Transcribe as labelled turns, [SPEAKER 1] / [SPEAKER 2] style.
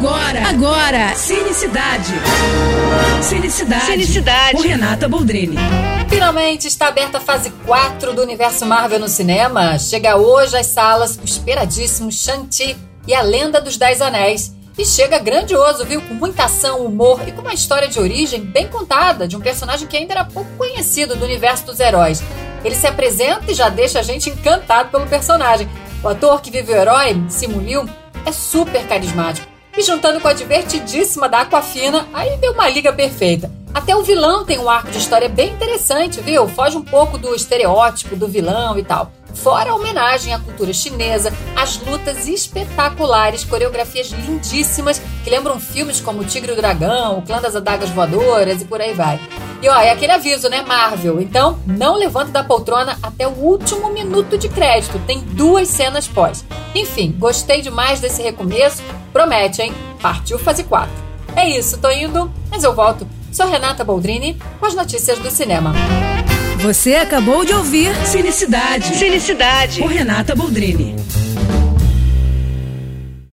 [SPEAKER 1] Agora, agora, Cinecidade. Cinecidade.
[SPEAKER 2] Cinecidade.
[SPEAKER 1] Com Renata Boldrini.
[SPEAKER 3] Finalmente está aberta a fase 4 do universo Marvel no cinema. Chega hoje às salas o esperadíssimo Shang-Chi e a Lenda dos Dez Anéis. E chega grandioso, viu? Com muita ação, humor e com uma história de origem bem contada de um personagem que ainda era pouco conhecido do universo dos heróis. Ele se apresenta e já deixa a gente encantado pelo personagem. O ator que vive o herói, Simu Liu, é super carismático. E juntando com a divertidíssima da Aquafina, aí deu uma liga perfeita. Até o vilão tem um arco de história bem interessante, viu? Foge um pouco do estereótipo do vilão e tal. Fora a homenagem à cultura chinesa, as lutas espetaculares, coreografias lindíssimas que lembram filmes como O Tigre e o Dragão, O Clã das Adagas Voadoras e por aí vai. E ó, é aquele aviso, né, Marvel? Então, não levante da poltrona até o último minuto de crédito. Tem duas cenas pós. Enfim, gostei demais desse recomeço. Promete, hein? Partiu fase 4. É isso, tô indo, mas eu volto. Sou Renata Boldrini com as notícias do cinema.
[SPEAKER 1] Você acabou de ouvir Cinecidade.
[SPEAKER 2] Cinecidade.
[SPEAKER 1] Com Renata Boldrini.